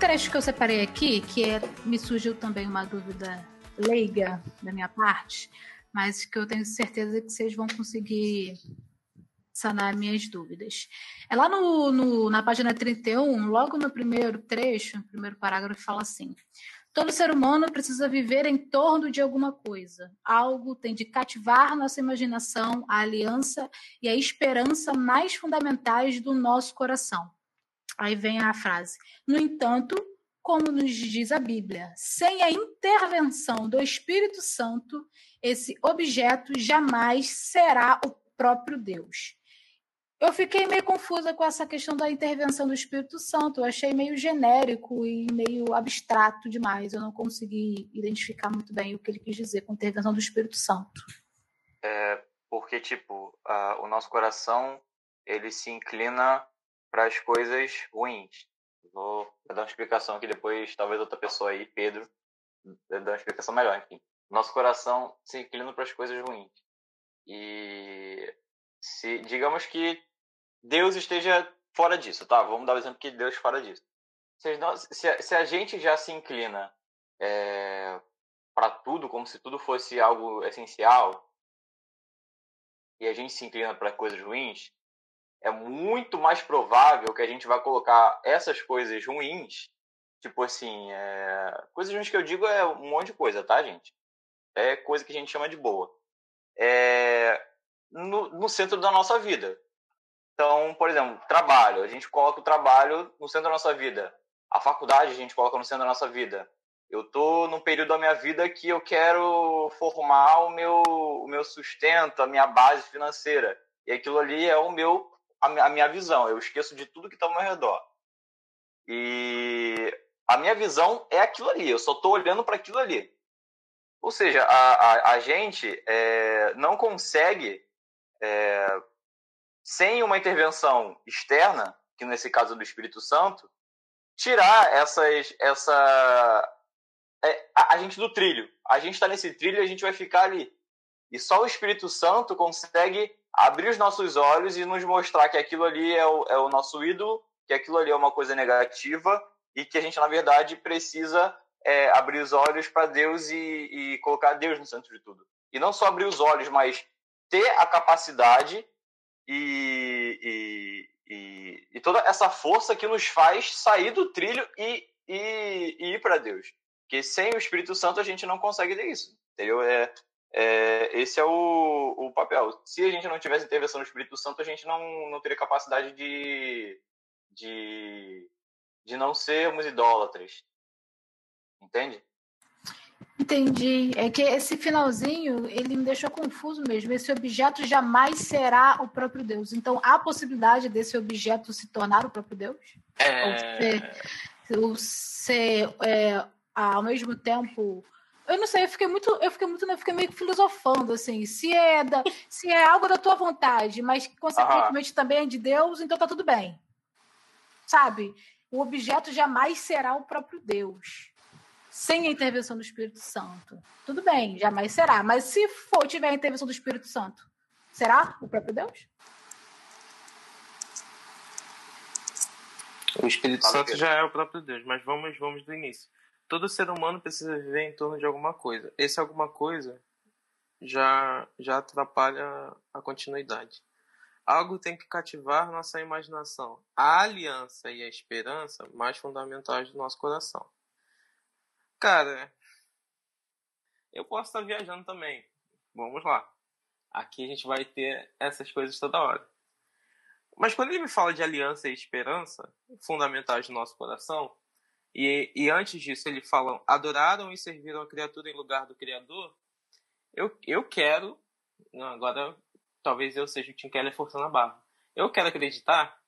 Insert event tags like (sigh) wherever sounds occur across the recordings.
trecho que eu separei aqui, que é, me surgiu também uma dúvida leiga da minha parte, mas que eu tenho certeza que vocês vão conseguir sanar minhas dúvidas. É lá no, no, na página 31, logo no primeiro trecho, no primeiro parágrafo, fala assim: Todo ser humano precisa viver em torno de alguma coisa. Algo tem de cativar nossa imaginação, a aliança e a esperança mais fundamentais do nosso coração. Aí vem a frase. No entanto, como nos diz a Bíblia, sem a intervenção do Espírito Santo, esse objeto jamais será o próprio Deus. Eu fiquei meio confusa com essa questão da intervenção do Espírito Santo. Eu achei meio genérico e meio abstrato demais. Eu não consegui identificar muito bem o que ele quis dizer com intervenção do Espírito Santo. É porque, tipo, o nosso coração ele se inclina para as coisas ruins. Vou dar uma explicação aqui depois, talvez outra pessoa aí, Pedro, dar uma explicação melhor. Enfim, nosso coração se inclina para as coisas ruins. E se digamos que Deus esteja fora disso, tá? Vamos dar o exemplo que Deus fora disso. Se, nós, se, a, se a gente já se inclina é, para tudo, como se tudo fosse algo essencial, e a gente se inclina para coisas ruins, é muito mais provável que a gente vai colocar essas coisas ruins, tipo assim, é, coisas ruins que eu digo é um monte de coisa, tá, gente? É coisa que a gente chama de boa. É, no, no centro da nossa vida. Então, por exemplo, trabalho. A gente coloca o trabalho no centro da nossa vida. A faculdade a gente coloca no centro da nossa vida. Eu tô num período da minha vida que eu quero formar o meu, o meu sustento, a minha base financeira. E aquilo ali é o meu, a minha visão. Eu esqueço de tudo que está ao meu redor. E a minha visão é aquilo ali. Eu só estou olhando para aquilo ali. Ou seja, a, a, a gente é, não consegue é, sem uma intervenção externa, que nesse caso é do Espírito Santo, tirar essas, essa é, a, a, gente do trilho. A gente está nesse trilho e a gente vai ficar ali. E só o Espírito Santo consegue abrir os nossos olhos e nos mostrar que aquilo ali é o, é o nosso ídolo, que aquilo ali é uma coisa negativa e que a gente, na verdade, precisa é, abrir os olhos para Deus e, e colocar Deus no centro de tudo. E não só abrir os olhos, mas ter a capacidade e, e, e, toda essa força que nos faz sair do trilho e ir para Deus. Porque sem o Espírito Santo a gente não consegue ter isso. Entendeu? É, é, esse é o, o papel. Se a gente não tivesse intervenção do Espírito Santo, a gente não, não teria capacidade de, de, de não sermos idólatras. Entende? Entendi. É que esse finalzinho, ele me deixou confuso mesmo. Esse objeto jamais será o próprio Deus. Então, há possibilidade desse objeto se tornar o próprio Deus? É... Ou ser, ou ser é, ao mesmo tempo... Eu não sei, eu fiquei muito, eu fiquei muito, eu fiquei meio filosofando, assim, se é, da, se é algo da tua vontade, mas que consequentemente também é de Deus, então tá tudo bem. Sabe? O objeto jamais será o próprio Deus sem a intervenção do Espírito Santo. Tudo bem, jamais será. Mas se for tiver a intervenção do Espírito Santo, será o próprio Deus? O Espírito Santo já é o próprio Deus, mas vamos, vamos do início. Todo ser humano precisa viver em torno de alguma coisa. Esse alguma coisa já, já atrapalha a continuidade. Algo tem que cativar nossa imaginação. A aliança e a esperança mais fundamentais do nosso coração. Cara, eu posso estar viajando também. Vamos lá. Aqui a gente vai ter essas coisas toda hora. Mas quando ele me fala de aliança e esperança, fundamentais do nosso coração, e, e antes disso ele fala adoraram e serviram a criatura em lugar do Criador, eu, eu quero, não, agora talvez eu seja o Tim Keller forçando a barra, eu quero acreditar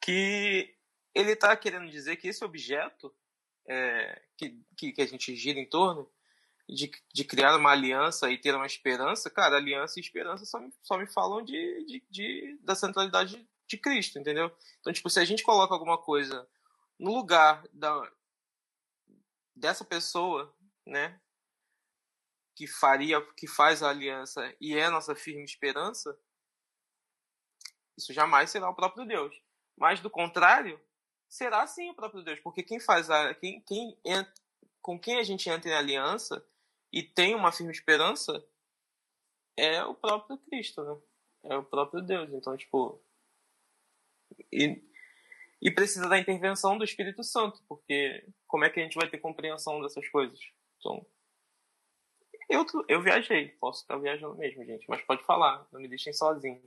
que ele está querendo dizer que esse objeto é, que, que, que, a gente gira em torno, de, de criar uma aliança e ter uma esperança, cara, aliança e esperança só me, só me falam de, de, de, da centralidade de Cristo, entendeu? Então, tipo, se a gente coloca alguma coisa no lugar da, dessa pessoa, né, que faria, que faz a aliança e é nossa firme esperança, isso jamais será o próprio Deus. Mas do contrário, será sim o próprio Deus, porque quem faz a. Quem, quem entra, com quem a gente entra em aliança e tem uma firme esperança é o próprio Cristo, né? É o próprio Deus. Então, tipo. E, e precisa da intervenção do Espírito Santo, porque como é que a gente vai ter compreensão dessas coisas? Então. Eu, eu viajei, posso estar viajando mesmo, gente, mas pode falar, não me deixem sozinho.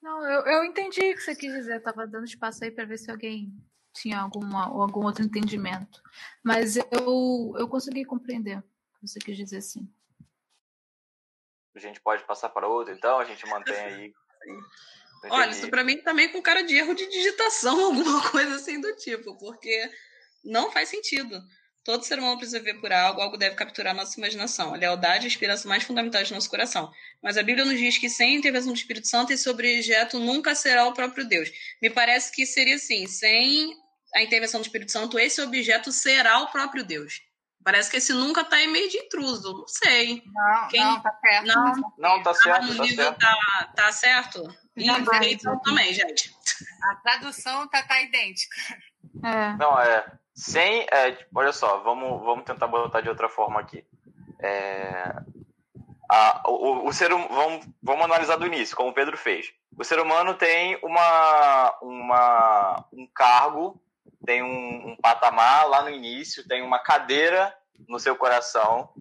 Não, eu, eu entendi o que você quis dizer. Eu tava dando espaço aí para ver se alguém tinha alguma, algum outro entendimento. Mas eu, eu consegui compreender o que você quis dizer, sim. A gente pode passar para outro, então a gente mantém aí. Olha, isso para mim também com cara de erro de digitação, (laughs) alguma coisa assim do tipo, porque não faz sentido. Todo ser humano precisa ver por algo, algo deve capturar nossa imaginação. A lealdade é a esperança mais fundamental de nosso coração. Mas a Bíblia nos diz que sem a intervenção do Espírito Santo, esse objeto nunca será o próprio Deus. Me parece que seria assim: sem a intervenção do Espírito Santo, esse objeto será o próprio Deus. Parece que esse nunca está em meio de intruso. Não sei. Não, Quem... não, tá certo. Não, não tá certo. Ah, tá certo. Tá, tá certo? Então também, gente. A tradução tá, tá idêntica. É. Não, é. Sem. É, tipo, olha só, vamos, vamos tentar botar de outra forma aqui. É, a, o, o ser hum, vamos, vamos analisar do início, como o Pedro fez. O ser humano tem uma, uma, um cargo, tem um, um patamar lá no início, tem uma cadeira no seu coração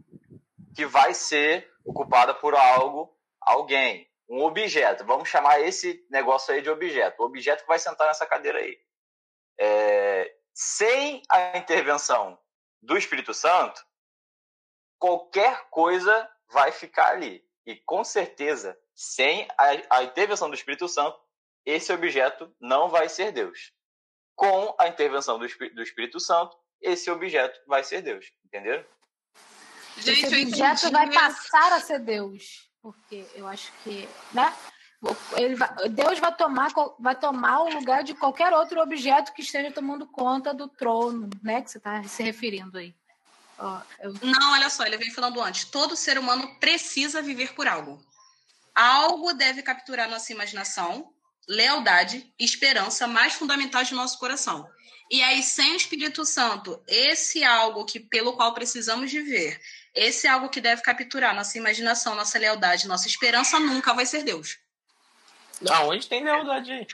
que vai ser ocupada por algo, alguém, um objeto. Vamos chamar esse negócio aí de objeto. O objeto que vai sentar nessa cadeira aí. É, sem a intervenção do Espírito Santo, qualquer coisa vai ficar ali. E com certeza, sem a, a intervenção do Espírito Santo, esse objeto não vai ser Deus. Com a intervenção do, do Espírito Santo, esse objeto vai ser Deus. Entenderam? Gente, esse objeto vai passar a ser Deus. Porque eu acho que, né? Ele vai, Deus vai tomar, vai tomar o lugar de qualquer outro objeto que esteja tomando conta do trono, né? Que você está se referindo aí. Ó, eu... Não, olha só, ele vem falando antes. Todo ser humano precisa viver por algo. Algo deve capturar nossa imaginação, lealdade, esperança mais fundamental de nosso coração. E aí, sem o Espírito Santo, esse algo que pelo qual precisamos viver, esse algo que deve capturar nossa imaginação, nossa lealdade, nossa esperança, nunca vai ser Deus. Aonde tem lealdade aí?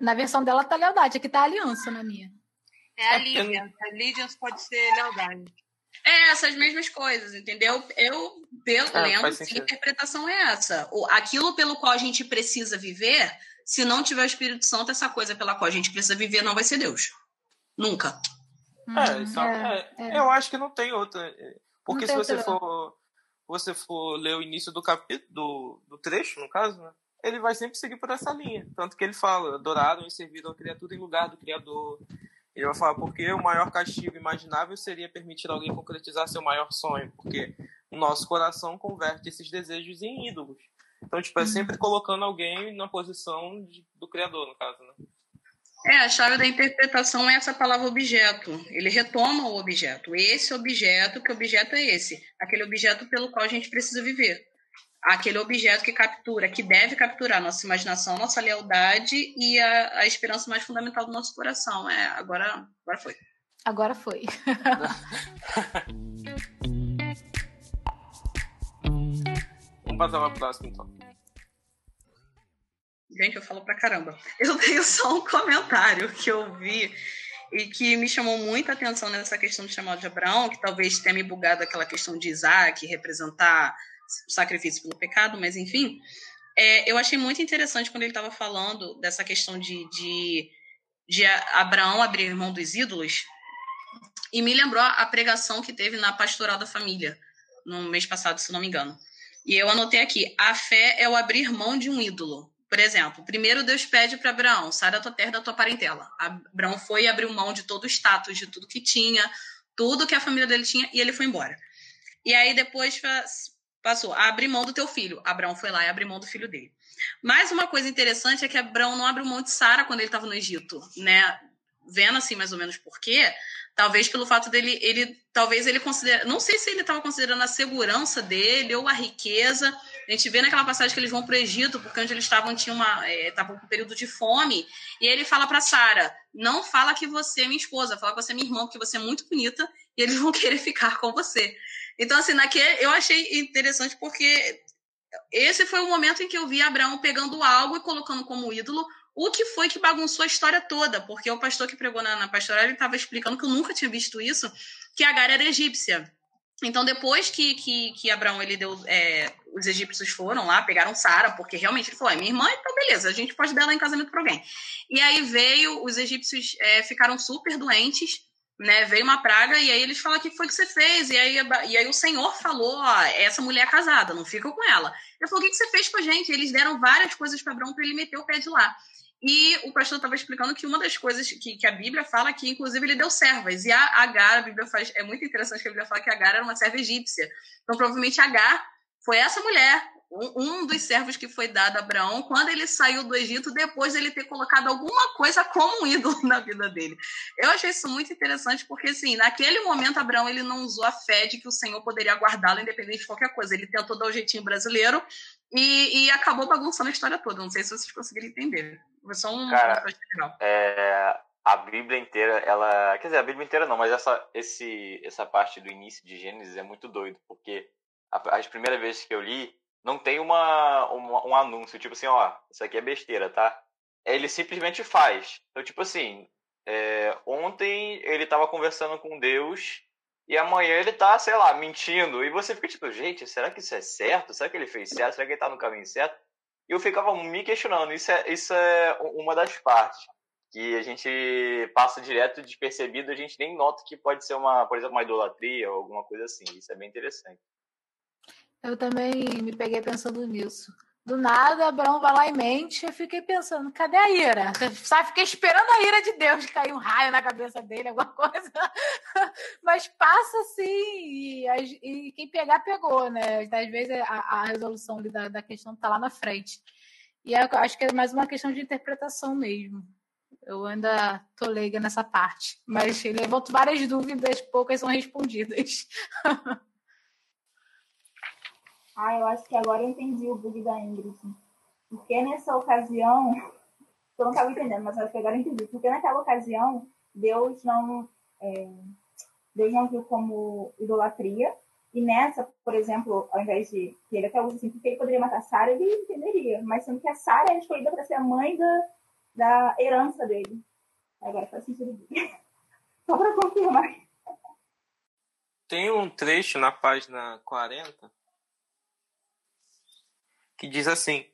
Na versão dela tá lealdade, aqui tá aliança na minha. É allegiance. Allegiance pode ser lealdade. É, essas mesmas coisas, entendeu? Eu, pelo, é, lendo, a interpretação é essa. O, aquilo pelo qual a gente precisa viver, se não tiver o Espírito Santo, essa coisa pela qual a gente precisa viver não vai ser Deus. Nunca. É, hum, é, é, é, eu acho que não tem outra. Porque se você for você for ler o início do capítulo, do, do trecho, no caso, né? ele vai sempre seguir por essa linha. Tanto que ele fala, adoraram e serviram a criatura em lugar do Criador. Ele vai falar, porque o maior castigo imaginável seria permitir alguém concretizar seu maior sonho, porque o nosso coração converte esses desejos em ídolos. Então, tipo, é sempre colocando alguém na posição de, do Criador, no caso, né? É, a chave da interpretação é essa palavra objeto. Ele retoma o objeto. Esse objeto, que objeto é esse? Aquele objeto pelo qual a gente precisa viver. Aquele objeto que captura, que deve capturar nossa imaginação, nossa lealdade e a, a esperança mais fundamental do nosso coração. É, agora, agora foi. Agora foi. (laughs) Vamos passar para próxima, então. Gente, eu falo pra caramba. Eu tenho (laughs) só um comentário que eu vi e que me chamou muita atenção nessa questão do chamado de Abraão, que talvez tenha me bugado aquela questão de Isaac representar o sacrifício pelo pecado, mas enfim. É, eu achei muito interessante quando ele estava falando dessa questão de, de, de Abraão abrir mão dos ídolos, e me lembrou a pregação que teve na Pastoral da Família, no mês passado, se não me engano. E eu anotei aqui: a fé é o abrir mão de um ídolo. Por exemplo, primeiro Deus pede para Abraão: sai da tua terra, da tua parentela. Abraão foi e abriu mão de todo o status, de tudo que tinha, tudo que a família dele tinha, e ele foi embora. E aí depois passou: abre mão do teu filho. Abraão foi lá e abriu mão do filho dele. Mais uma coisa interessante é que Abraão não abriu mão de Sara quando ele estava no Egito, né? Vendo assim mais ou menos por quê, talvez pelo fato dele, ele, talvez ele considera, não sei se ele estava considerando a segurança dele ou a riqueza. A gente vê naquela passagem que eles vão para o Egito, porque onde eles estavam tinha uma, estavam é, com um período de fome, e ele fala para Sara: "Não fala que você é minha esposa, fala que você é minha irmã, porque você é muito bonita e eles (laughs) vão querer ficar com você". Então assim, naquele eu achei interessante porque esse foi o momento em que eu vi Abraão pegando algo e colocando como ídolo o que foi que bagunçou a história toda, porque o pastor que pregou na, na pastoral estava explicando que eu nunca tinha visto isso, que Agar era egípcia. Então, depois que, que, que Abraão ele deu. É, os egípcios foram lá, pegaram Sara, porque realmente ele falou: é minha irmã, então beleza, a gente pode dar ela em casamento para alguém. E aí veio, os egípcios é, ficaram super doentes, né? Veio uma praga, e aí eles falam: que foi que você fez? E aí, e aí o Senhor falou: ó, essa mulher é casada, não fica com ela. Ele falou: o que, que você fez com a gente? Eles deram várias coisas para Abraão para ele meter o pé de lá. E o pastor estava explicando que uma das coisas que, que, a Bíblia fala que, inclusive, ele deu servas. E a Agar, a Bíblia faz. É muito interessante que a Bíblia fala que Agar era uma serva egípcia. Então, provavelmente, Agar foi essa mulher, um, um dos servos que foi dado a Abraão, quando ele saiu do Egito, depois dele ter colocado alguma coisa como um ídolo (laughs) na vida dele. Eu achei isso muito interessante, porque, assim, naquele momento, Abraão ele não usou a fé de que o Senhor poderia guardá-lo, independente de qualquer coisa. Ele tentou dar o jeitinho brasileiro e, e acabou bagunçando a história toda. Não sei se vocês conseguiram entender. Foi só um Cara, é, a Bíblia inteira, ela. Quer dizer, a Bíblia inteira não, mas essa, esse, essa parte do início de Gênesis é muito doido, porque as primeiras vezes que eu li, não tem uma, uma, um anúncio, tipo assim, ó, isso aqui é besteira, tá? Ele simplesmente faz. Então, tipo assim, é, ontem ele tava conversando com Deus e amanhã ele tá, sei lá, mentindo. E você fica tipo, gente, será que isso é certo? Será que ele fez certo? Será que ele tá no caminho certo? E eu ficava me questionando. Isso é, isso é uma das partes que a gente passa direto despercebido, a gente nem nota que pode ser uma, por exemplo, uma idolatria ou alguma coisa assim. Isso é bem interessante. Eu também me peguei pensando nisso. Do nada, Abraão vai lá em mente. Eu fiquei pensando, cadê a ira? Sabe, fiquei esperando a ira de Deus cair um raio na cabeça dele, alguma (laughs) coisa. Mas passa assim, e, e quem pegar, pegou, né? Às vezes a, a resolução da, da questão está lá na frente. E eu acho que é mais uma questão de interpretação mesmo. Eu ainda tô leiga nessa parte. Mas levanto várias dúvidas, poucas são respondidas. (laughs) Ah, eu acho que agora eu entendi o bug da Ingrid. Porque nessa ocasião, (laughs) eu não estava entendendo, mas acho que agora eu entendi. Porque naquela ocasião, Deus não, é, Deus não viu como idolatria. E nessa, por exemplo, ao invés de que ele até usa assim, porque ele poderia matar Sara, ele entenderia. Mas sendo que a Sara é escolhida para ser a mãe da, da herança dele. Agora faz sentido. (laughs) Só para confirmar. Tem um trecho na página 40 que diz assim: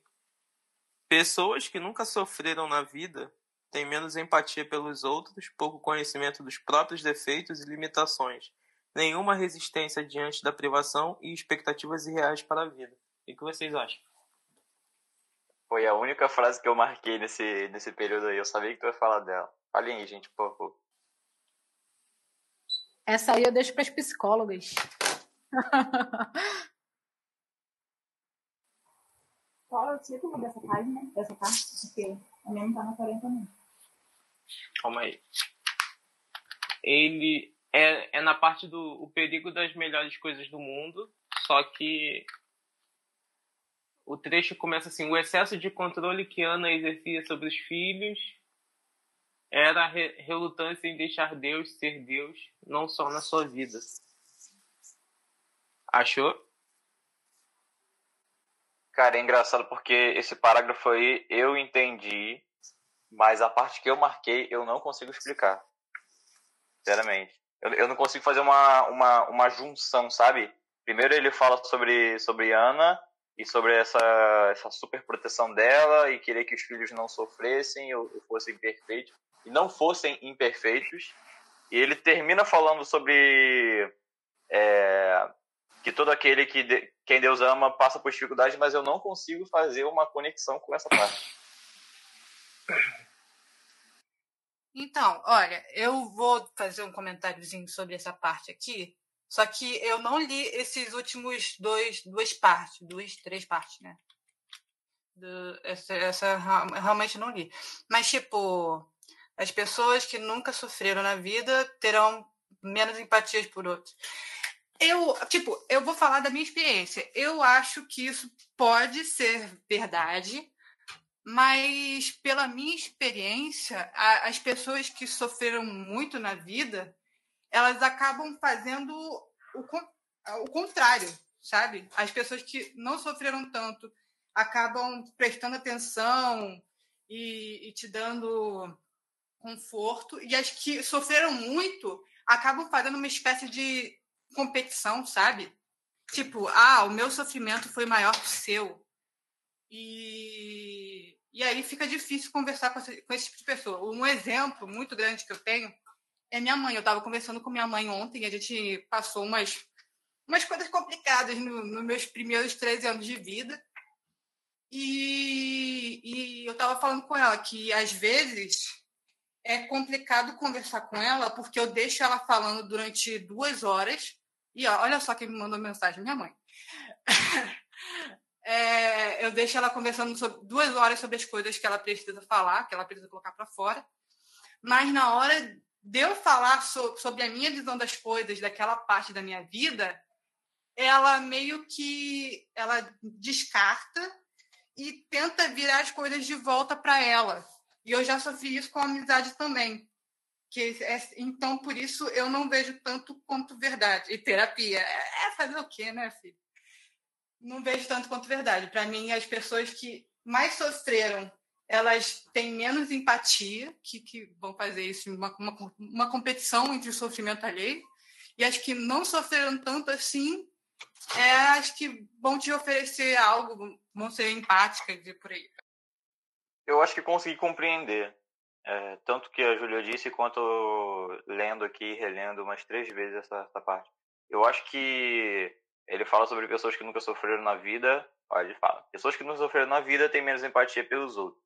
Pessoas que nunca sofreram na vida têm menos empatia pelos outros, pouco conhecimento dos próprios defeitos e limitações, nenhuma resistência diante da privação e expectativas irreais para a vida. O que vocês acham? Foi a única frase que eu marquei nesse, nesse período aí. Eu sabia que tu ia falar dela. Falem aí, gente, por favor. Essa aí eu deixo para as psicólogas. (laughs) Qual é o título dessa página, dessa parte? Porque a minha não tá na 40 não. Calma aí. Ele é, é na parte do o perigo das melhores coisas do mundo, só que o trecho começa assim: o excesso de controle que Ana exercia sobre os filhos era a relutância em deixar Deus ser Deus, não só na sua vida. Achou? Cara, é engraçado porque esse parágrafo aí eu entendi, mas a parte que eu marquei eu não consigo explicar. Sinceramente. Eu, eu não consigo fazer uma, uma, uma junção, sabe? Primeiro ele fala sobre, sobre Ana e sobre essa, essa super proteção dela e querer que os filhos não sofressem ou, ou fossem perfeitos e não fossem imperfeitos. E ele termina falando sobre é, que todo aquele que de, quem Deus ama passa por dificuldades, mas eu não consigo fazer uma conexão com essa parte. Então, olha, eu vou fazer um comentáriozinho sobre essa parte aqui, só que eu não li esses últimos dois, duas partes, duas, três partes, né? Do, essa, essa realmente não li. Mas, tipo, As pessoas que nunca sofreram na vida terão menos empatias por outros. Eu, tipo, eu vou falar da minha experiência. Eu acho que isso pode ser verdade, mas pela minha experiência, a, as pessoas que sofreram muito na vida, elas acabam fazendo o, o contrário, sabe? As pessoas que não sofreram tanto acabam prestando atenção e, e te dando conforto, e as que sofreram muito acabam fazendo uma espécie de competição, sabe? Tipo, ah, o meu sofrimento foi maior que o seu. E, e aí fica difícil conversar com esse, com esse tipo de pessoa. Um exemplo muito grande que eu tenho é minha mãe. Eu estava conversando com minha mãe ontem a gente passou umas, umas coisas complicadas nos no meus primeiros 13 anos de vida. E, e eu estava falando com ela que, às vezes, é complicado conversar com ela porque eu deixo ela falando durante duas horas. E ó, olha só quem me mandou mensagem, minha mãe. (laughs) é, eu deixo ela conversando sobre, duas horas sobre as coisas que ela precisa falar, que ela precisa colocar para fora. Mas na hora de eu falar so, sobre a minha visão das coisas, daquela parte da minha vida, ela meio que ela descarta e tenta virar as coisas de volta para ela e eu já sofri isso com amizade também. Que é, então, por isso, eu não vejo tanto quanto verdade. E terapia. É, é fazer o quê, né, filho? Não vejo tanto quanto verdade. Para mim, as pessoas que mais sofreram, elas têm menos empatia, que, que vão fazer isso uma, uma, uma competição entre o sofrimento alheio. E as que não sofreram tanto assim, é as que vão te oferecer algo, vão ser empáticas e por aí eu acho que consegui compreender. É, tanto que a Júlia disse, quanto lendo aqui, relendo umas três vezes essa, essa, parte. Eu acho que ele fala sobre pessoas que nunca sofreram na vida. Olha, ele fala: pessoas que nunca sofreram na vida têm menos empatia pelos outros.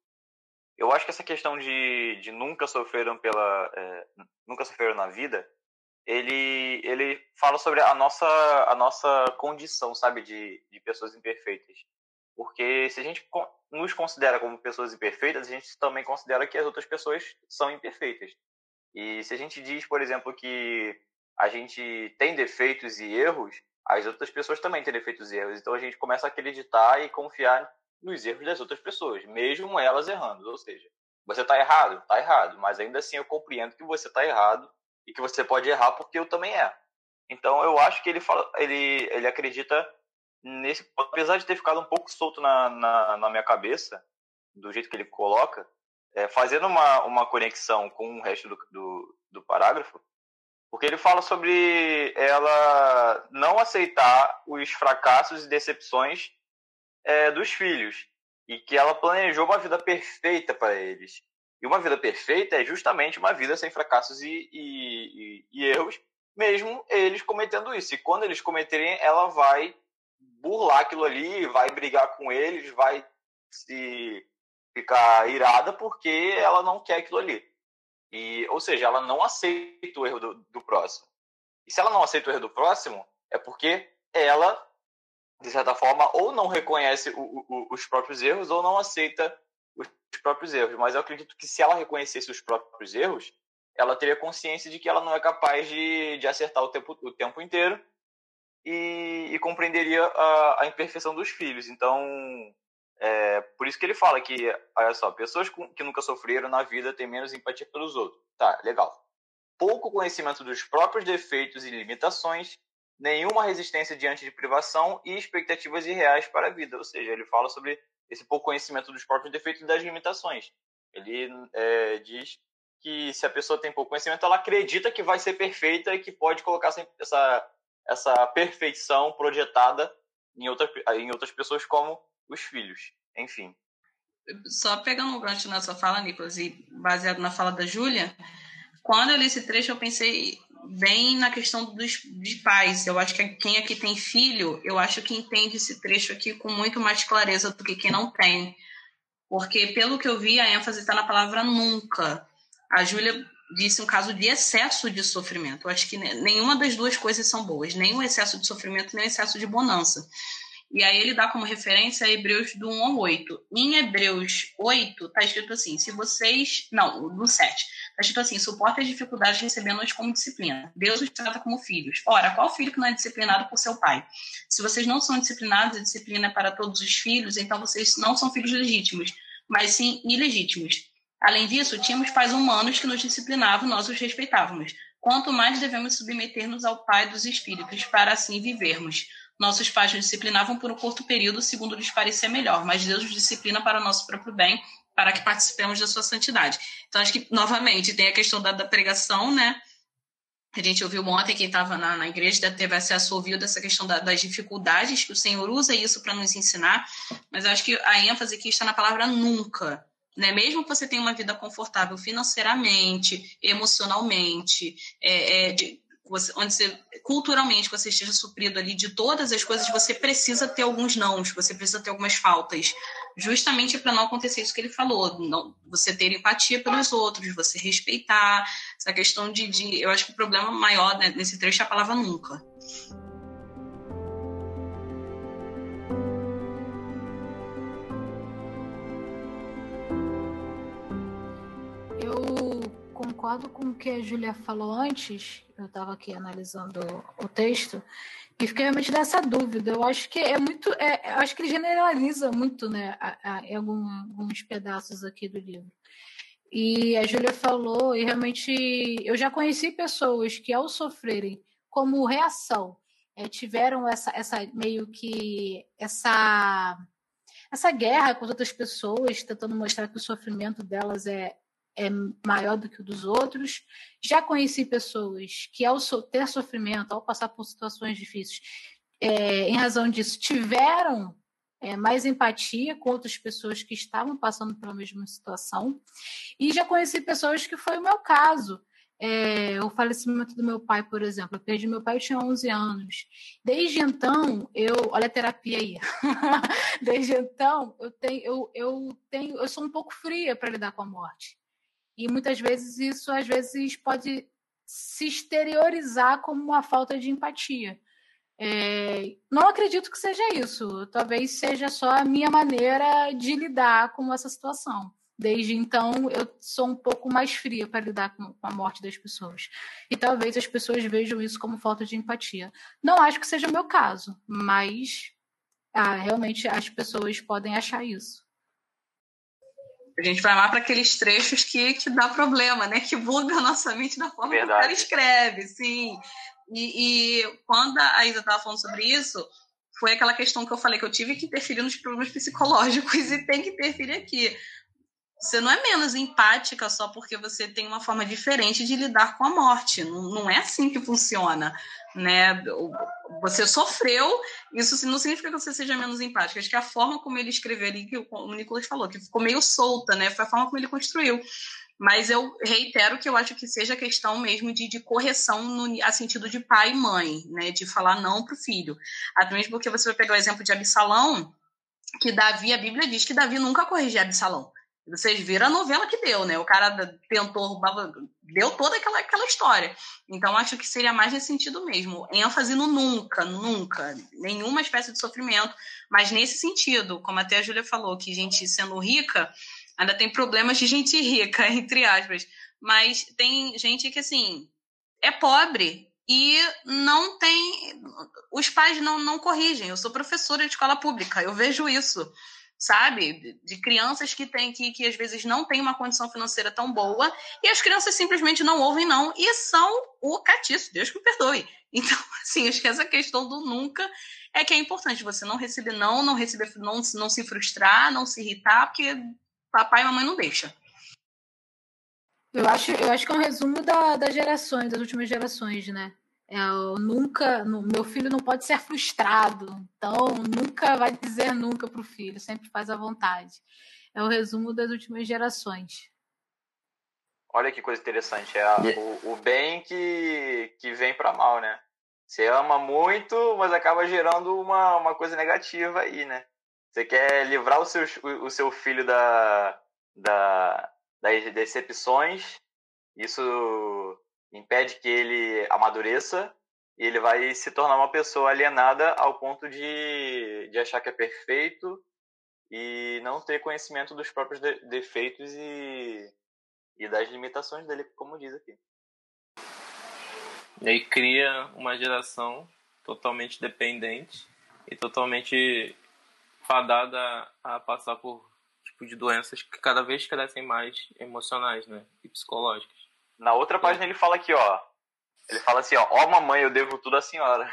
Eu acho que essa questão de, de nunca sofreram pela é, nunca sofreram na vida, ele ele fala sobre a nossa a nossa condição, sabe, de, de pessoas imperfeitas. Porque se a gente nos considera como pessoas imperfeitas, a gente também considera que as outras pessoas são imperfeitas. E se a gente diz, por exemplo, que a gente tem defeitos e erros, as outras pessoas também têm defeitos e erros. Então a gente começa a acreditar e confiar nos erros das outras pessoas, mesmo elas errando. Ou seja, você está errado? Está errado. Mas ainda assim eu compreendo que você está errado e que você pode errar porque eu também erro. Então eu acho que ele, fala, ele, ele acredita nesse apesar de ter ficado um pouco solto na, na, na minha cabeça, do jeito que ele coloca, é, fazendo uma, uma conexão com o resto do, do, do parágrafo, porque ele fala sobre ela não aceitar os fracassos e decepções é, dos filhos e que ela planejou uma vida perfeita para eles. E uma vida perfeita é justamente uma vida sem fracassos e, e, e, e erros, mesmo eles cometendo isso. E quando eles cometerem, ela vai burlar aquilo ali, vai brigar com eles, vai se ficar irada porque ela não quer aquilo ali. E, ou seja, ela não aceita o erro do, do próximo. E se ela não aceita o erro do próximo, é porque ela, de certa forma, ou não reconhece o, o, os próprios erros ou não aceita os próprios erros. Mas eu acredito que se ela reconhecesse os próprios erros, ela teria consciência de que ela não é capaz de, de acertar o tempo, o tempo inteiro e, e compreenderia a, a, imperfeição dos filhos. Então, é, por isso que ele fala que, olha só, pessoas que nunca sofreram na vida têm menos empatia pelos outros. Tá, legal. Pouco conhecimento dos próprios defeitos e limitações, nenhuma resistência diante de privação e expectativas irreais para a vida. Ou seja, ele fala sobre esse pouco conhecimento dos próprios defeitos e das limitações. Ele é, diz que se a pessoa tem pouco conhecimento, ela acredita que vai ser perfeita e que pode colocar essa, essa perfeição projetada em, outra, em outras pessoas como os filhos. Enfim. Só pegando um gancho na sua fala, Nicolas, e baseado na fala da Júlia, quando eu li esse trecho, eu pensei bem na questão dos de pais. Eu acho que quem aqui tem filho, eu acho que entende esse trecho aqui com muito mais clareza do que quem não tem. Porque, pelo que eu vi, a ênfase está na palavra nunca. A Júlia disse um caso de excesso de sofrimento. Eu acho que nenhuma das duas coisas são boas, nem o excesso de sofrimento, nem o excesso de bonança. E aí ele dá como referência Hebreus do 1 ao 8. Em Hebreus 8 está escrito assim: se vocês. Não, no 7. Está escrito assim: suporta as dificuldades recebendo-as como disciplina. Deus os trata como filhos. Ora, qual filho que não é disciplinado por seu pai? Se vocês não são disciplinados, a disciplina é para todos os filhos, então vocês não são filhos legítimos, mas sim ilegítimos. Além disso, tínhamos pais humanos que nos disciplinavam, nós os respeitávamos. Quanto mais devemos submeter-nos ao Pai dos Espíritos, para assim vivermos. Nossos pais nos disciplinavam por um curto período, segundo lhes parecia melhor, mas Deus nos disciplina para o nosso próprio bem, para que participemos da sua santidade. Então, acho que, novamente, tem a questão da, da pregação, né? A gente ouviu ontem, quem estava na, na, igreja teve acesso ouviu dessa questão da, das dificuldades, que o Senhor usa isso para nos ensinar, mas acho que a ênfase aqui está na palavra nunca. Né? Mesmo que você tenha uma vida confortável financeiramente, emocionalmente, é, é, de, você, onde você, culturalmente você esteja suprido ali de todas as coisas, você precisa ter alguns nãos, você precisa ter algumas faltas, justamente para não acontecer isso que ele falou, não, você ter empatia pelos outros, você respeitar, essa questão de, de eu acho que o problema maior né, nesse trecho é a palavra nunca. Concordo com o que a Julia falou antes, eu estava aqui analisando o texto, e fiquei realmente nessa dúvida. Eu acho que é muito. É, acho que ele generaliza muito, né, a, a, em algum, alguns pedaços aqui do livro. E a Júlia falou, e realmente eu já conheci pessoas que, ao sofrerem como reação, é, tiveram essa, essa meio que essa essa guerra com as outras pessoas, tentando mostrar que o sofrimento delas é, é maior do que o dos outros. Já conheci pessoas que, ao ter sofrimento, ao passar por situações difíceis, é, em razão disso, tiveram é, mais empatia com outras pessoas que estavam passando pela mesma situação. E já conheci pessoas que foi o meu caso. É, o falecimento do meu pai, por exemplo. Eu perdi meu pai, eu tinha 11 anos. Desde então, eu. Olha a terapia aí. (laughs) Desde então, eu tenho, eu, eu tenho, eu sou um pouco fria para lidar com a morte. E muitas vezes isso às vezes pode se exteriorizar como uma falta de empatia. É, não acredito que seja isso. Talvez seja só a minha maneira de lidar com essa situação. Desde então, eu sou um pouco mais fria para lidar com a morte das pessoas. E talvez as pessoas vejam isso como falta de empatia. Não acho que seja o meu caso, mas ah, realmente as pessoas podem achar isso. A gente vai lá para aqueles trechos que, que dá problema, né? Que buga a nossa mente da forma Verdade. que o cara escreve, sim. E, e quando a Isa estava falando sobre isso, foi aquela questão que eu falei que eu tive que interferir nos problemas psicológicos (laughs) e tem que interferir aqui. Você não é menos empática só porque você tem uma forma diferente de lidar com a morte. Não, não é assim que funciona né? Você sofreu, isso não significa que você seja menos empática. Acho que a forma como ele escreveu ali, que o Nicolas falou, que ficou meio solta, né? Foi a forma como ele construiu. Mas eu reitero que eu acho que seja questão mesmo de, de correção no a sentido de pai e mãe, né? De falar não para o filho. Até mesmo porque você vai pegar o exemplo de Absalão, que Davi, a Bíblia diz que Davi nunca corrigia Absalão. Vocês viram a novela que deu, né? O cara tentou roubar, deu toda aquela, aquela história. Então, acho que seria mais nesse sentido mesmo. ênfase no nunca, nunca. Nenhuma espécie de sofrimento, mas nesse sentido, como até a Júlia falou, que gente sendo rica, ainda tem problemas de gente rica, (laughs) entre aspas. Mas tem gente que, assim, é pobre e não tem. Os pais não, não corrigem. Eu sou professora de escola pública, eu vejo isso sabe? De crianças que têm que, que às vezes não têm uma condição financeira tão boa e as crianças simplesmente não ouvem não e são o catiço, Deus me perdoe. (laughs) Então, assim, acho que essa questão do nunca é que é importante você não receber não, não receber não, não se frustrar, não se irritar, porque papai e mamãe não deixam. Eu acho, eu acho que é um resumo da, das gerações, das últimas gerações, né? Eu nunca, meu filho não pode ser frustrado, então nunca vai dizer nunca para o filho, sempre faz à vontade. É o resumo das últimas gerações. Olha que coisa interessante, é a, o, o, bem que, que vem para mal, né? Você ama muito, mas acaba gerando uma, uma coisa negativa aí, né? Você quer livrar o seu, o, o seu filho da, da, das decepções, isso impede que ele amadureça e ele vai se tornar uma pessoa alienada ao ponto de, de achar que é perfeito e não ter conhecimento dos próprios de, defeitos e, e das limitações dele, como diz aqui. E aí cria uma geração totalmente dependente e totalmente fadada a passar por tipo de doenças que cada vez crescem mais emocionais, né, e psicológicas. Na outra página ele fala aqui, ó. Ele fala assim, ó, ó mamãe, eu devo tudo à senhora.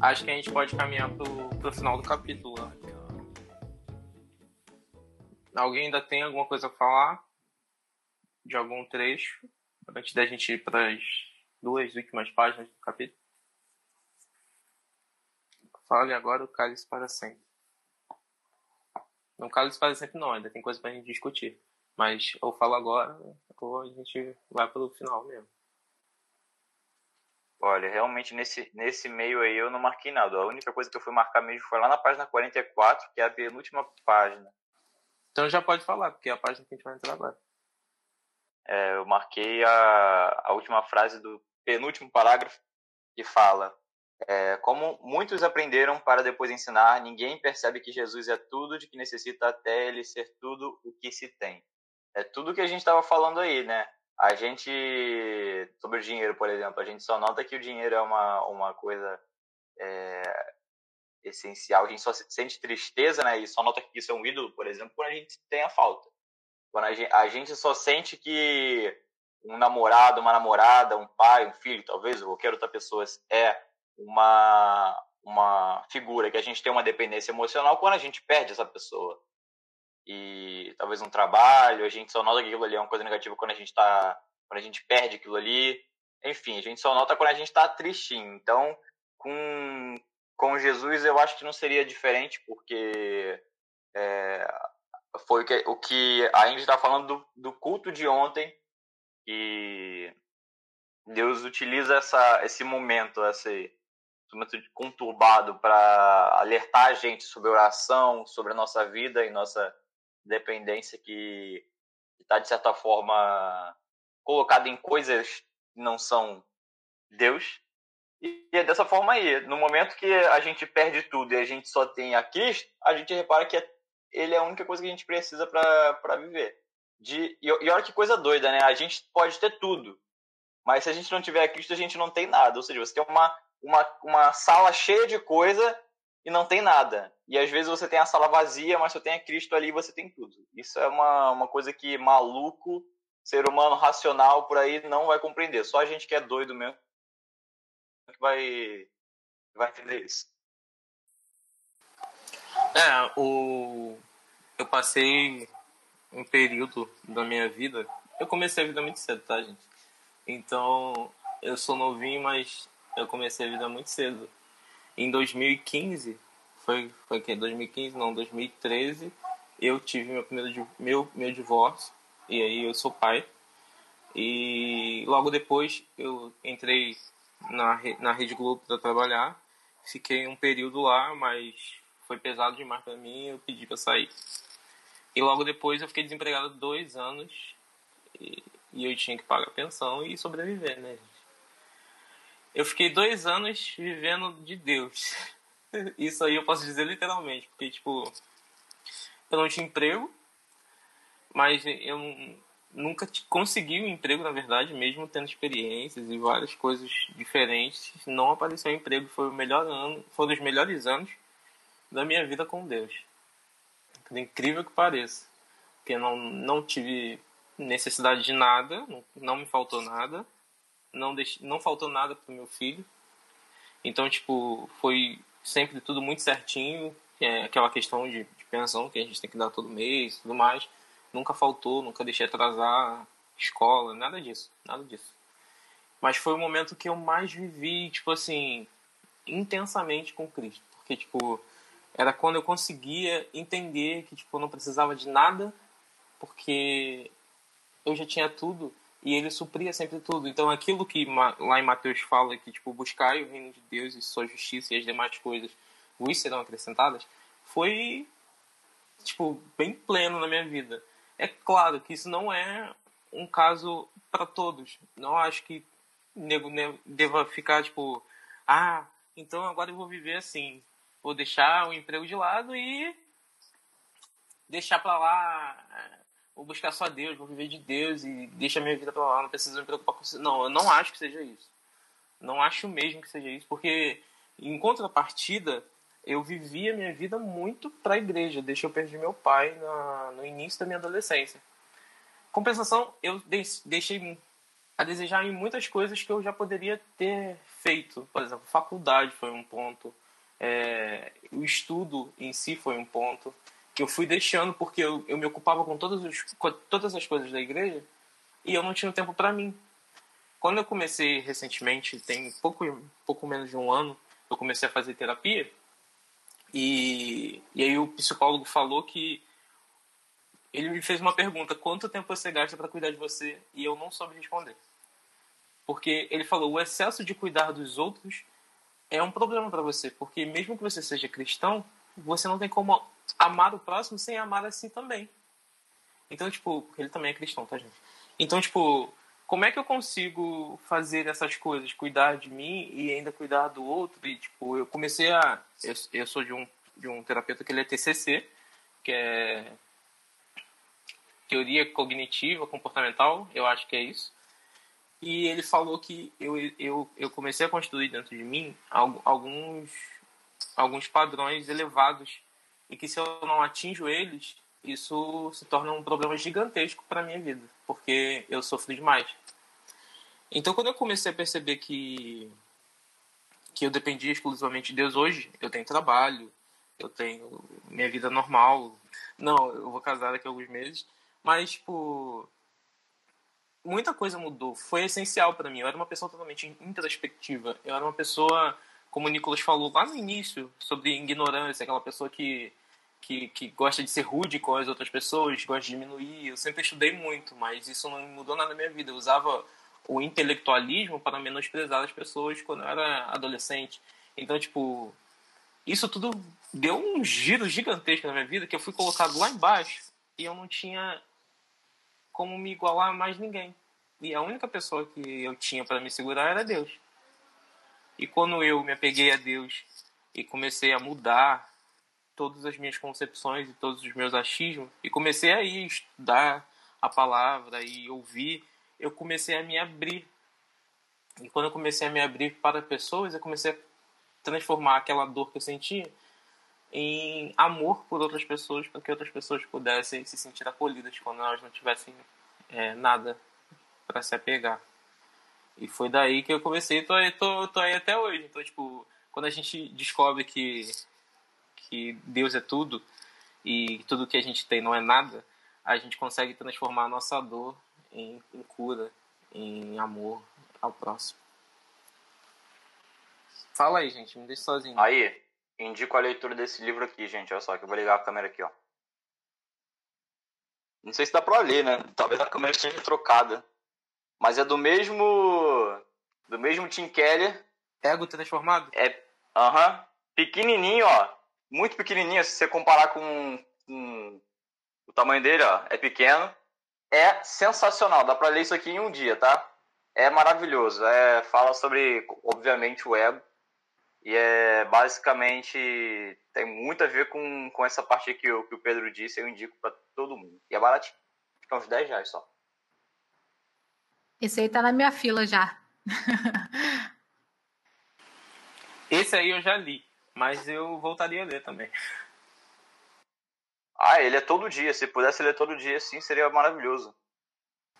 Acho que a gente pode caminhar pro, pro final do capítulo. Alguém ainda tem alguma coisa a falar? De algum trecho? Antes da gente ir para as duas últimas páginas do capítulo? Fale agora o cálice para sempre. Não cálice para sempre não, ainda tem coisa para a gente discutir. Mas ou falo agora, ou a gente vai para o final mesmo. Olha, realmente nesse, nesse meio aí eu não marquei nada. A única coisa que eu fui marcar mesmo foi lá na página 44, que é a penúltima página. Então já pode falar, porque é a página que a gente vai entrar agora. É, eu marquei a, a última frase do penúltimo parágrafo, que fala: é, Como muitos aprenderam para depois ensinar, ninguém percebe que Jesus é tudo de que necessita até ele ser tudo o que se tem. É tudo que a gente estava falando aí, né? A gente, sobre o dinheiro, por exemplo, a gente só nota que o dinheiro é uma, uma coisa é, essencial. A gente só sente tristeza, né? E só nota que isso é um ídolo, por exemplo, quando a gente tem a falta. Quando a gente, a gente só sente que um namorado, uma namorada, um pai, um filho, talvez, ou qualquer outra pessoa é uma, uma figura que a gente tem uma dependência emocional quando a gente perde essa pessoa. E talvez um trabalho, a gente só nota que aquilo ali é uma coisa negativa quando a gente tá, quando a gente perde aquilo ali. Enfim, a gente só nota quando a gente está tristinho. Então, com, com Jesus eu acho que não seria diferente, porque é, foi o que, o que a gente está falando do, do, culto de ontem, e Deus utiliza essa, esse momento, esse momento conturbado para alertar a gente sobre oração, sobre a nossa vida e nossa dependência que está, de certa forma, colocada em coisas que não são Deus, e é dessa forma aí. No momento que a gente perde tudo e a gente só tem a Cristo, a gente repara que é, ele é a única coisa que a gente precisa para viver. De, e, e olha que coisa doida, né? A gente pode ter tudo, mas se a gente não tiver a Cristo, a gente não tem nada. Ou seja, você tem uma, uma, uma sala cheia de coisa e não tem nada. E às vezes você tem a sala vazia, mas só tem a Cristo ali e você tem tudo. Isso é uma, uma coisa que maluco, ser humano racional por aí não vai compreender. Só a gente que é doido mesmo que vai, vai entender isso. É, o... eu passei um período da minha vida. Eu comecei a vida muito cedo, tá, gente? Então, eu sou novinho, mas eu comecei a vida muito cedo. Em 2015, foi, foi que 2015, não, 2013, eu tive meu primeiro meu, meu divórcio. E aí eu sou pai. E logo depois eu entrei na, na Rede Globo para trabalhar. Fiquei um período lá, mas foi pesado demais para mim eu pedi para sair. E logo depois eu fiquei desempregado dois anos e, e eu tinha que pagar pensão e sobreviver, né? Eu fiquei dois anos vivendo de Deus. (laughs) Isso aí eu posso dizer literalmente, porque, tipo, eu não tinha emprego, mas eu nunca consegui um emprego, na verdade, mesmo tendo experiências e várias coisas diferentes. Não apareceu um emprego, foi o melhor ano, foi um dos melhores anos da minha vida com Deus. Por incrível que pareça. Porque não, não tive necessidade de nada, não, não me faltou nada, não, deix, não faltou nada pro meu filho. Então, tipo, foi sempre tudo muito certinho, é aquela questão de, de pensão que a gente tem que dar todo mês e tudo mais nunca faltou, nunca deixei atrasar escola, nada disso, nada disso. Mas foi o momento que eu mais vivi, tipo assim, intensamente com Cristo, porque tipo, era quando eu conseguia entender que tipo eu não precisava de nada, porque eu já tinha tudo e ele supria sempre tudo. Então aquilo que lá em Mateus fala que tipo buscai o reino de Deus e sua justiça e as demais coisas vos serão acrescentadas, foi tipo bem pleno na minha vida. É claro que isso não é um caso para todos. Não acho que nego, deva ficar tipo, ah, então agora eu vou viver assim. Vou deixar o emprego de lado e deixar para lá, vou buscar só Deus, vou viver de Deus e deixa minha vida para lá, não preciso me preocupar com isso. Não, eu não acho que seja isso. Não acho mesmo que seja isso, porque em contrapartida, eu vivia minha vida muito para a igreja, desde eu perdi meu pai na, no início da minha adolescência. Compensação, eu deixei a desejar em muitas coisas que eu já poderia ter feito. Por exemplo, faculdade foi um ponto, é, o estudo em si foi um ponto que eu fui deixando porque eu, eu me ocupava com todas, todas as coisas da igreja e eu não tinha tempo para mim. Quando eu comecei recentemente, tem pouco, pouco menos de um ano, eu comecei a fazer terapia e, e aí o psicólogo falou que ele me fez uma pergunta: quanto tempo você gasta para cuidar de você? E eu não soube responder. Porque ele falou: o excesso de cuidar dos outros é um problema para você, porque mesmo que você seja cristão, você não tem como amar o próximo sem amar a si também. Então, tipo, ele também é cristão, tá, gente? Então, tipo, como é que eu consigo fazer essas coisas, cuidar de mim e ainda cuidar do outro? E, tipo, eu comecei a. Eu, eu sou de um, de um terapeuta que ele é TCC, que é teoria cognitiva comportamental, eu acho que é isso. E ele falou que eu, eu, eu comecei a construir dentro de mim alguns, alguns padrões elevados e que se eu não atinjo eles, isso se torna um problema gigantesco para minha vida, porque eu sofro demais. Então, quando eu comecei a perceber que que eu dependia exclusivamente de Deus hoje, eu tenho trabalho, eu tenho minha vida normal. Não, eu vou casar daqui a alguns meses, mas tipo muita coisa mudou. Foi essencial para mim. Eu era uma pessoa totalmente introspectiva. Eu era uma pessoa, como o Nicolas falou lá no início, sobre ignorância, aquela pessoa que, que, que gosta de ser rude com as outras pessoas, gosta de diminuir. Eu sempre estudei muito, mas isso não mudou nada na minha vida. Eu usava o intelectualismo para menosprezar as pessoas quando eu era adolescente. Então, tipo, isso tudo deu um giro gigantesco na minha vida que eu fui colocado lá embaixo e eu não tinha como me igualar a mais ninguém. E a única pessoa que eu tinha para me segurar era Deus. E quando eu me apeguei a Deus e comecei a mudar todas as minhas concepções e todos os meus achismos e comecei a ir estudar a palavra e ouvir, eu comecei a me abrir. E quando eu comecei a me abrir para pessoas, eu comecei a transformar aquela dor que eu sentia em amor por outras pessoas, para que outras pessoas pudessem se sentir acolhidas quando elas não tivessem é, nada para se apegar. E foi daí que eu comecei, tô, tô, tô aí até hoje. Então, tipo, quando a gente descobre que, que Deus é tudo e tudo que a gente tem não é nada, a gente consegue transformar a nossa dor em, em cura, em amor ao próximo. Fala aí, gente, me deixa sozinho. Aí, indico a leitura desse livro aqui, gente. Olha só, que eu vou ligar a câmera aqui, ó. Não sei se dá pra ler, né? Talvez a câmera esteja trocada. Mas é do mesmo. Do mesmo Tim Keller. Ego transformado? É. Aham. Uhum, pequenininho, ó. Muito pequenininho. Se você comparar com, com o tamanho dele, ó. É pequeno. É sensacional. Dá pra ler isso aqui em um dia, tá? É maravilhoso. É, fala sobre, obviamente, o ego e é basicamente tem muito a ver com, com essa parte que, eu, que o Pedro disse, eu indico para todo mundo. E é baratinho. Fica uns 10 reais só. Esse aí tá na minha fila já. Esse aí eu já li, mas eu voltaria a ler também. Ah, ele é todo dia. Se pudesse ler todo dia, sim, seria maravilhoso.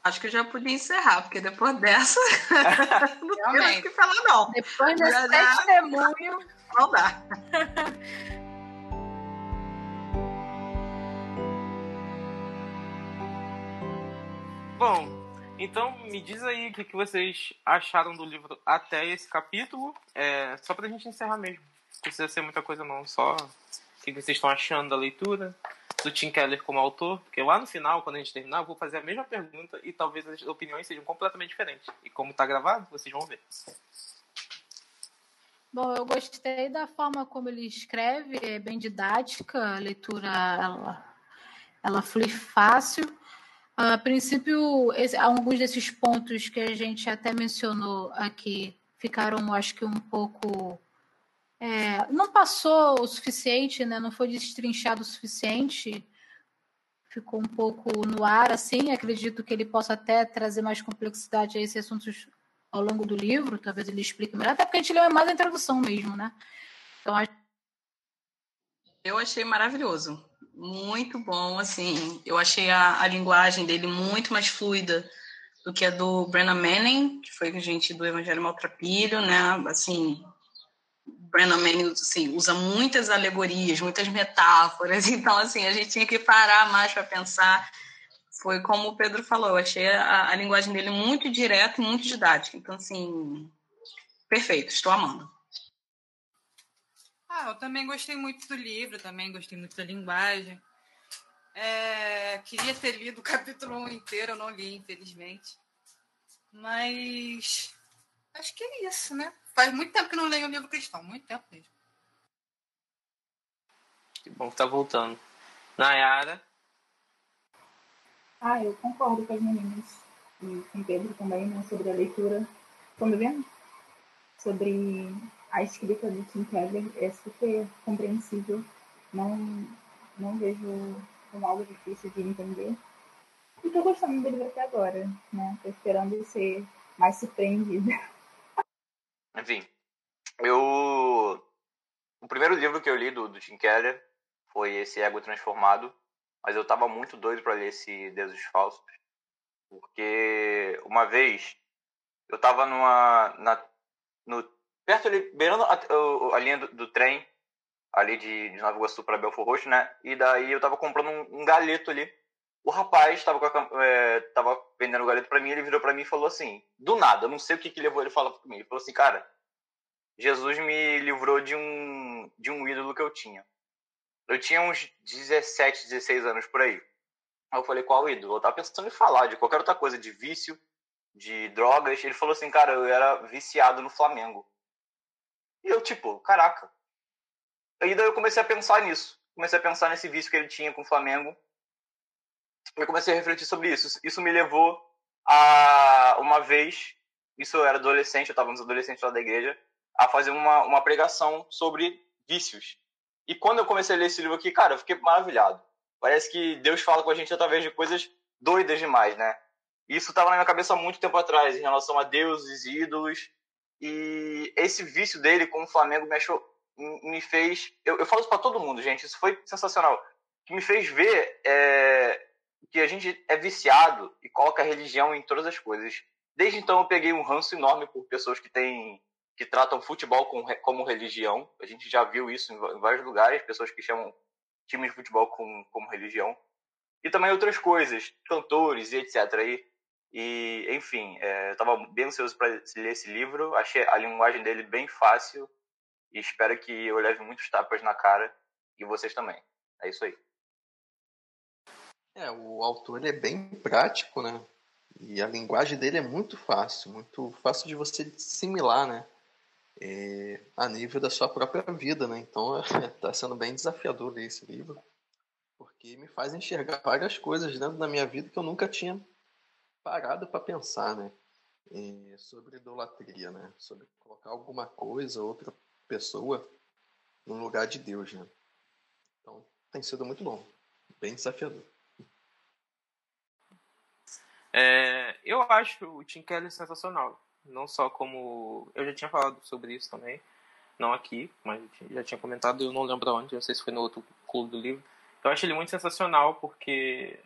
Acho que eu já podia encerrar, porque depois dessa (laughs) não tem o que falar, não. Depois desse testemunho. Não dá. Bom, então me diz aí o que, vocês acharam do livro até esse capítulo. É, só pra gente encerrar mesmo. Não precisa ser muita coisa não, só o que vocês estão achando da leitura do Tim Keller como autor, porque lá no final, quando a gente terminar, eu vou fazer a mesma pergunta e talvez as opiniões sejam completamente diferentes. E como está gravado, vocês vão ver. Bom, eu gostei da forma como ele escreve, é bem didática, a leitura ela, ela flui fácil. A princípio, alguns desses pontos que a gente até mencionou aqui ficaram, acho que, um pouco. É, não passou o suficiente, né? não foi destrinchado o suficiente, ficou um pouco no ar, assim. Acredito que ele possa até trazer mais complexidade a esses assuntos ao longo do livro, talvez ele explique melhor, até porque a gente leu mais a introdução mesmo, né? Então, acho... Eu achei maravilhoso, muito bom, assim, eu achei a, a linguagem dele muito mais fluida do que a do Brennan Manning, que foi gente do Evangelho Maltrapilho, né, assim, Brennan Manning assim, usa muitas alegorias, muitas metáforas, (laughs) então, assim, a gente tinha que parar mais para pensar foi como o Pedro falou, eu achei a, a linguagem dele muito direta e muito didática. Então, assim, perfeito, estou amando. Ah, eu também gostei muito do livro, também gostei muito da linguagem. É, queria ter lido o (laughs) capítulo 1 inteiro, eu não li, infelizmente. Mas acho que é isso, né? Faz muito tempo que não leio o livro cristão, muito tempo mesmo. Que bom que tá voltando. Nayara? Ah, eu concordo com as meninas e com o Pedro também, né, sobre a leitura. Estão me vendo? Sobre a escrita do Tim Keller é super compreensível. Não, não vejo como algo difícil de entender. E estou gostando do livro até agora, né? Estou esperando ser mais surpreendida. Enfim, eu... O primeiro livro que eu li do, do Tim Keller foi esse Ego Transformado, mas eu tava muito doido para ler esse Deuses Falsos, porque uma vez eu tava numa na, no perto ali, beirando a, a, linha do, do, trem ali de, de Nova Iguaçu para Belfort Roxo, né? E daí eu tava comprando um, um galeto ali. O rapaz tava, a, é, tava vendendo o galeto para mim, ele virou para mim e falou assim, do nada, eu não sei o que que levou ele a falar comigo. Ele falou assim, cara, Jesus me livrou de um de um ídolo que eu tinha. Eu tinha uns 17, 16 anos por aí. Aí eu falei, qual ídolo? Eu tava pensando em falar de qualquer outra coisa, de vício, de drogas. Ele falou assim, cara, eu era viciado no Flamengo. E eu, tipo, caraca. Aí daí eu comecei a pensar nisso. Comecei a pensar nesse vício que ele tinha com o Flamengo. Eu comecei a refletir sobre isso. Isso me levou a, uma vez, isso eu era adolescente, eu estava nos adolescentes lá da igreja, a fazer uma, uma pregação sobre vícios. E quando eu comecei a ler esse livro aqui, cara, eu fiquei maravilhado. Parece que Deus fala com a gente através de coisas doidas demais, né? Isso estava na minha cabeça há muito tempo atrás, em relação a deuses e ídolos. E esse vício dele com o Flamengo me achou. me fez. Eu, eu falo isso para todo mundo, gente, isso foi sensacional. Que me fez ver é, que a gente é viciado e coloca a religião em todas as coisas. Desde então eu peguei um ranço enorme por pessoas que têm que tratam futebol como religião. A gente já viu isso em vários lugares, pessoas que chamam time de futebol como, como religião. E também outras coisas, cantores e etc. E, e enfim, é, eu estava bem ansioso para ler esse livro. Achei a linguagem dele bem fácil e espero que eu leve muitos tapas na cara e vocês também. É isso aí. É, o autor é bem prático, né? E a linguagem dele é muito fácil, muito fácil de você assimilar, né? é, a nível da sua própria vida, né? Então está (laughs) sendo bem desafiador ler esse livro, porque me faz enxergar várias coisas dentro da minha vida que eu nunca tinha parado para pensar, né? É, sobre idolatria, né? Sobre colocar alguma coisa, outra pessoa no lugar de Deus, né? Então tem sido muito bom, bem desafiador. É, eu acho o Tim Keller sensacional não só como. Eu já tinha falado sobre isso também, não aqui, mas já tinha comentado, eu não lembro onde, não sei se foi no outro clube do livro. Eu acho ele muito sensacional porque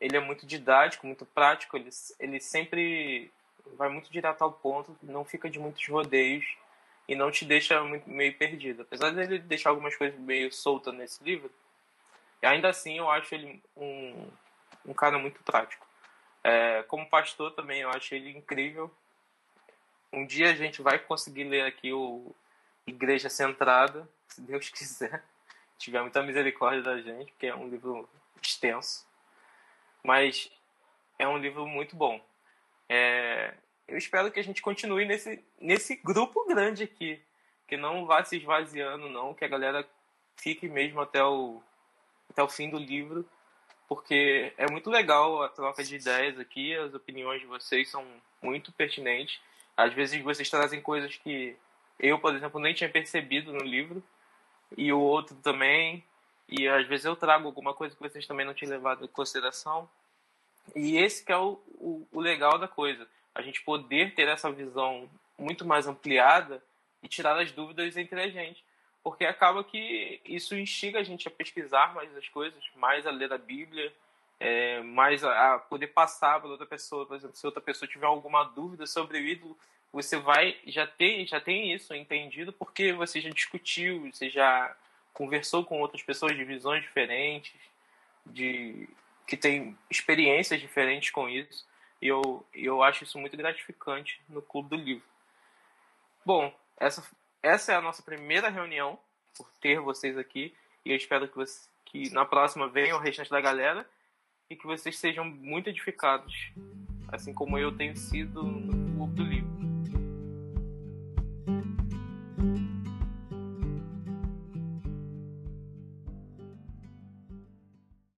ele é muito didático, muito prático, ele, ele sempre vai muito direto ao ponto, não fica de muitos rodeios e não te deixa muito, meio perdido. Apesar dele deixar algumas coisas meio soltas nesse livro, ainda assim eu acho ele um, um cara muito prático. É, como pastor também eu acho ele incrível um dia a gente vai conseguir ler aqui o Igreja Centrada, (laughs) se Deus quiser. Tiver muita misericórdia da gente, porque é um livro extenso. Mas é um livro muito bom. É, eu espero que a gente continue nesse, nesse grupo grande aqui. Que não vá se esvaziando, não. Que a galera fique mesmo até o, até o fim do livro. porque é muito legal a troca de ideias aqui, as opiniões de vocês são muito pertinentes. Às vezes vocês trazem coisas que eu, por exemplo, nem tinha percebido no livro, e o outro também, e às vezes eu trago alguma coisa que vocês também não tinham levado em consideração. E esse que é o, o, o legal da coisa, a gente poder ter essa visão muito mais ampliada e tirar as dúvidas entre a gente. Porque acaba que isso instiga a gente a pesquisar mais as coisas, mais a ler a Bíblia, é, mais a, a, poder passar para outra pessoa. Por exemplo, se outra pessoa tiver alguma dúvida sobre o ídolo, você vai já tem já tem isso entendido porque você já discutiu, você já conversou com outras pessoas de visões diferentes, de que tem experiências diferentes com isso. E eu, eu acho isso muito gratificante no Clube do Livro. Bom, essa, essa é a nossa primeira reunião, por ter vocês aqui. E eu espero que, você, que na próxima venham o restante da galera e que vocês sejam muito edificados, assim como eu tenho sido no Clube do Livro.